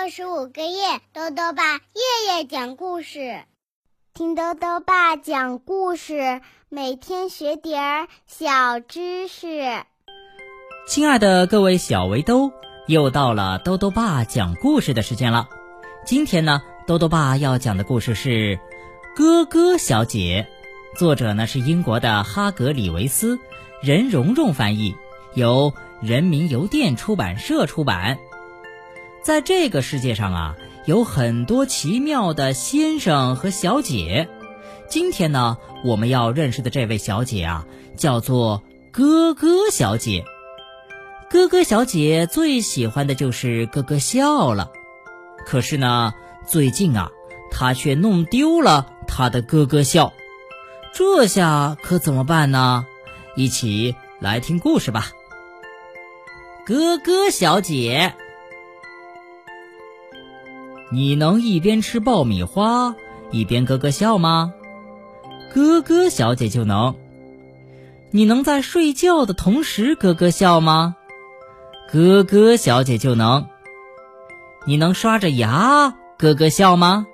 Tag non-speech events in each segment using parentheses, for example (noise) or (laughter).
六十五个夜，豆豆爸夜夜讲故事，听豆豆爸讲故事，每天学点儿小知识。亲爱的各位小围兜，又到了豆豆爸讲故事的时间了。今天呢，豆豆爸要讲的故事是《哥哥小姐》，作者呢是英国的哈格里维斯，任蓉蓉翻译，由人民邮电出版社出版。在这个世界上啊，有很多奇妙的先生和小姐。今天呢，我们要认识的这位小姐啊，叫做咯咯小姐。咯咯小姐最喜欢的就是咯咯笑了。可是呢，最近啊，她却弄丢了她的咯咯笑。这下可怎么办呢？一起来听故事吧。咯咯小姐。你能一边吃爆米花一边咯咯笑吗？咯咯小姐就能。你能在睡觉的同时咯咯笑吗？咯咯小姐就能。你能刷着牙咯咯笑吗？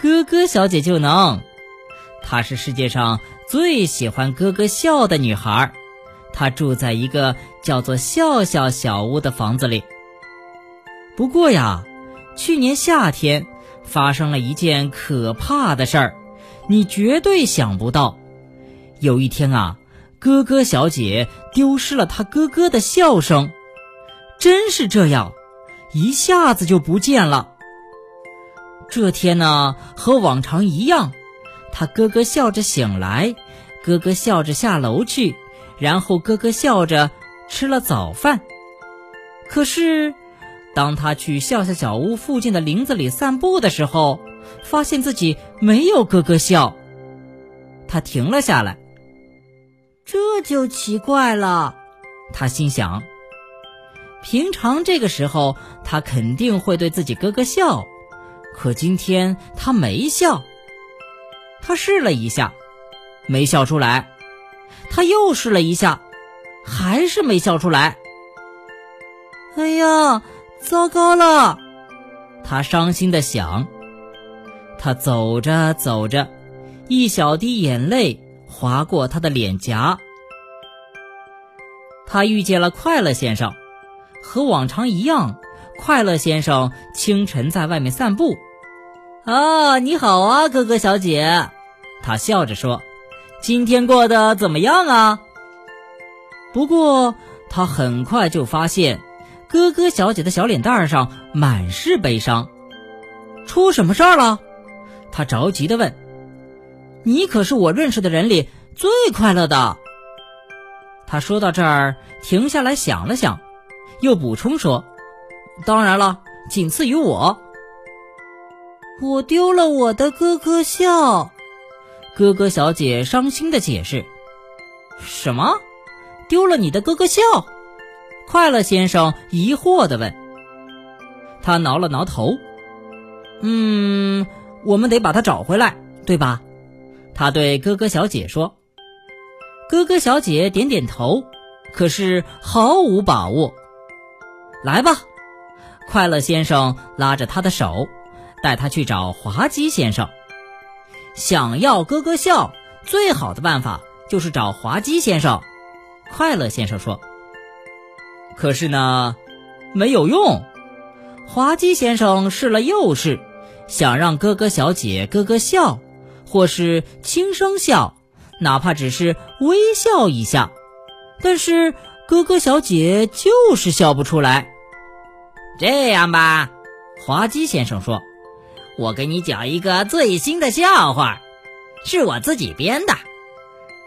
咯咯小姐就能。她是世界上最喜欢咯咯笑的女孩。她住在一个叫做笑笑小屋的房子里。不过呀。去年夏天，发生了一件可怕的事儿，你绝对想不到。有一天啊，咯咯小姐丢失了她咯咯的笑声，真是这样，一下子就不见了。这天呢，和往常一样，她咯咯笑着醒来，咯咯笑着下楼去，然后咯咯笑着吃了早饭。可是。当他去笑笑小屋附近的林子里散步的时候，发现自己没有咯咯笑。他停了下来，这就奇怪了。他心想：平常这个时候他肯定会对自己咯咯笑，可今天他没笑。他试了一下，没笑出来；他又试了一下，还是没笑出来。哎呀！糟糕了，他伤心的想。他走着走着，一小滴眼泪划过他的脸颊。他遇见了快乐先生，和往常一样，快乐先生清晨在外面散步。啊，你好啊，哥哥小姐，他笑着说：“今天过得怎么样啊？”不过他很快就发现。咯咯小姐的小脸蛋上满是悲伤，出什么事儿了？她着急的问。你可是我认识的人里最快乐的。他说到这儿，停下来想了想，又补充说：“当然了，仅次于我。”我丢了我的咯咯笑，咯咯小姐伤心的解释：“什么？丢了你的咯咯笑？”快乐先生疑惑地问：“他挠了挠头，嗯，我们得把它找回来，对吧？”他对哥哥小姐说。哥哥小姐点点头，可是毫无把握。来吧，快乐先生拉着他的手，带他去找滑稽先生。想要咯咯笑，最好的办法就是找滑稽先生。快乐先生说。可是呢，没有用。滑稽先生试了又试，想让哥哥小姐咯咯笑，或是轻声笑，哪怕只是微笑一下，但是哥哥小姐就是笑不出来。这样吧，滑稽先生说：“我给你讲一个最新的笑话，是我自己编的。”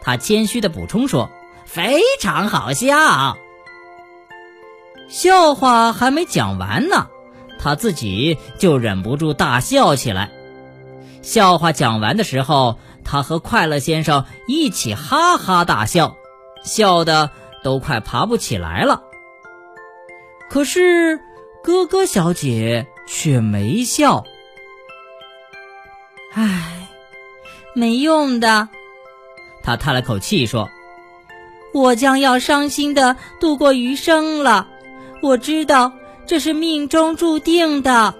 他谦虚的补充说：“非常好笑。”笑话还没讲完呢，他自己就忍不住大笑起来。笑话讲完的时候，他和快乐先生一起哈哈大笑，笑的都快爬不起来了。可是咯咯小姐却没笑。唉，没用的，他叹了口气说：“我将要伤心的度过余生了。”我知道这是命中注定的。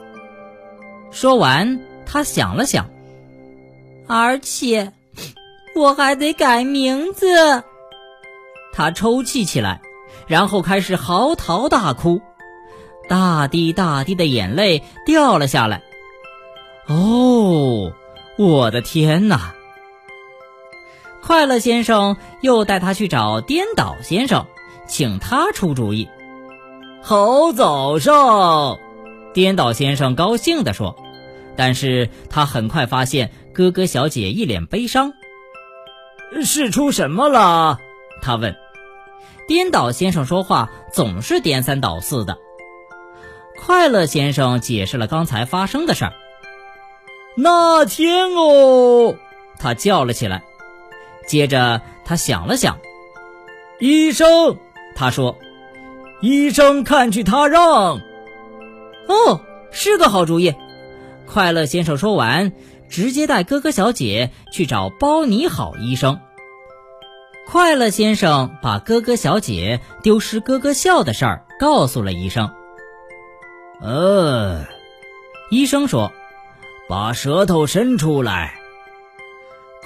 说完，他想了想，而且我还得改名字。他抽泣起来，然后开始嚎啕大哭，大滴大滴的眼泪掉了下来。哦，我的天哪！快乐先生又带他去找颠倒先生，请他出主意。好早上，颠倒先生高兴地说。但是他很快发现哥哥小姐一脸悲伤。是出什么了？他问。颠倒先生说话总是颠三倒四的。快乐先生解释了刚才发生的事儿。那天哦，他叫了起来。接着他想了想，医生，他说：“医生看去他让。”哦，是个好主意。快乐先生说完，直接带哥哥小姐去找包你好医生。快乐先生把哥哥小姐丢失哥哥笑的事儿告诉了医生。呃，医生说：“把舌头伸出来。”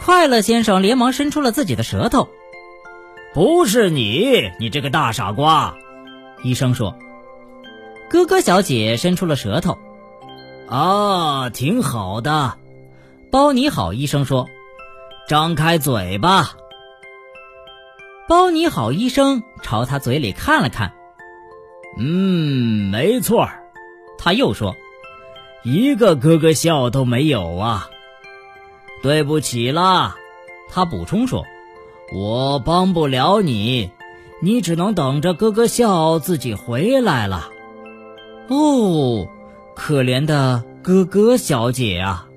快乐先生连忙伸出了自己的舌头。不是你，你这个大傻瓜！医生说。哥哥小姐伸出了舌头。啊，挺好的。包你好，医生说。张开嘴巴。包你好，医生朝他嘴里看了看。嗯，没错他又说：“一个咯咯笑都没有啊。”对不起啦，他补充说：“我帮不了你，你只能等着咯咯笑自己回来了。”哦，可怜的咯咯小姐啊！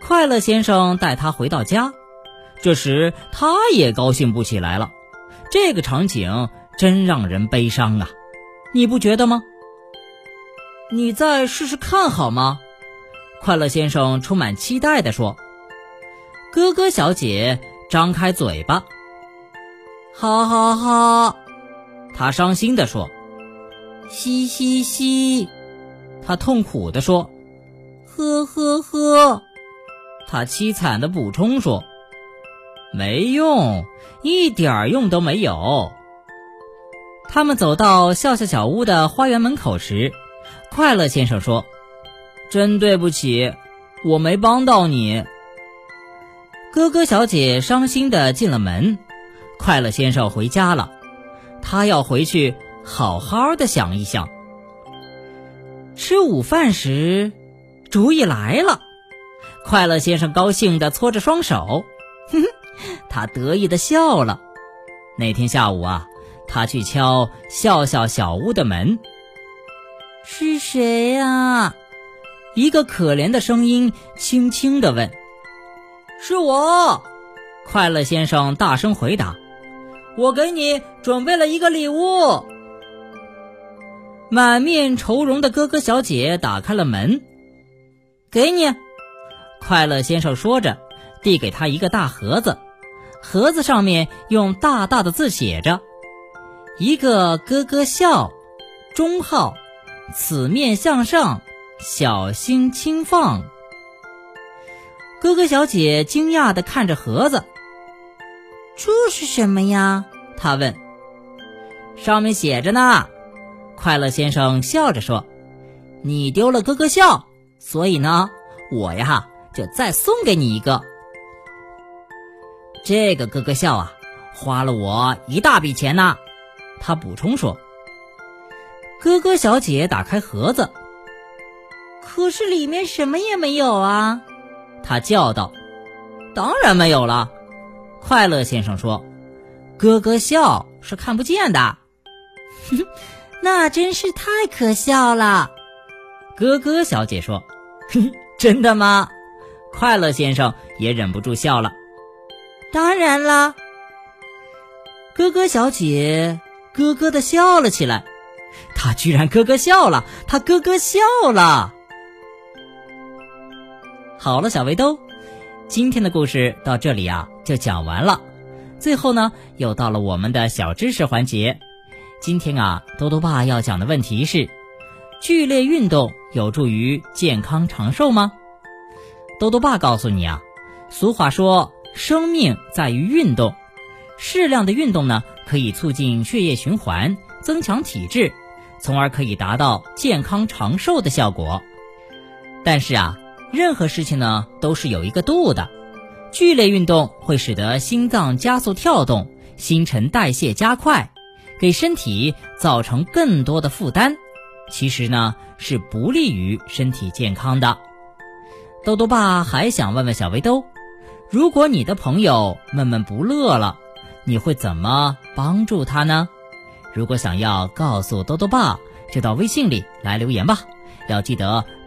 快乐先生带她回到家，这时他也高兴不起来了。这个场景真让人悲伤啊，你不觉得吗？你再试试看好吗？快乐先生充满期待地说：“哥哥小姐，张开嘴巴。”“好好好。”他伤心地说。“嘻嘻嘻。”他痛苦地说。“呵呵呵。”他凄惨地补充说。“没用，一点用都没有。”他们走到笑笑小屋的花园门口时，快乐先生说。真对不起，我没帮到你。哥哥小姐伤心的进了门，快乐先生回家了，他要回去好好的想一想。吃午饭时，主意来了，快乐先生高兴的搓着双手，哼哼，他得意的笑了。那天下午啊，他去敲笑笑小屋的门，是谁呀？一个可怜的声音轻轻地问：“是我。”快乐先生大声回答：“我给你准备了一个礼物。”满面愁容的哥哥小姐打开了门，“给你。”快乐先生说着，递给他一个大盒子，盒子上面用大大的字写着：“一个咯咯笑，中号，此面向上。”小心轻放。哥哥小姐惊讶地看着盒子，这是什么呀？他问。上面写着呢。快乐先生笑着说：“你丢了咯咯笑，所以呢，我呀就再送给你一个。这个咯咯笑啊，花了我一大笔钱呢。”他补充说。哥哥小姐打开盒子。可是里面什么也没有啊！他叫道：“当然没有了。”快乐先生说：“咯咯笑是看不见的。(laughs) ”那真是太可笑了。咯咯小姐说：“ (laughs) 真的吗？”快乐先生也忍不住笑了。当然了。咯咯小姐咯咯的笑了起来。她居然咯咯笑了！她咯咯笑了。好了，小围兜，今天的故事到这里啊就讲完了。最后呢，又到了我们的小知识环节，今天啊，多多爸要讲的问题是：剧烈运动有助于健康长寿吗？多多爸告诉你啊，俗话说，生命在于运动，适量的运动呢，可以促进血液循环，增强体质，从而可以达到健康长寿的效果。但是啊，任何事情呢，都是有一个度的。剧烈运动会使得心脏加速跳动，新陈代谢加快，给身体造成更多的负担。其实呢，是不利于身体健康的。豆豆爸还想问问小围兜，如果你的朋友闷闷不乐了，你会怎么帮助他呢？如果想要告诉豆豆爸，就到微信里来留言吧。要记得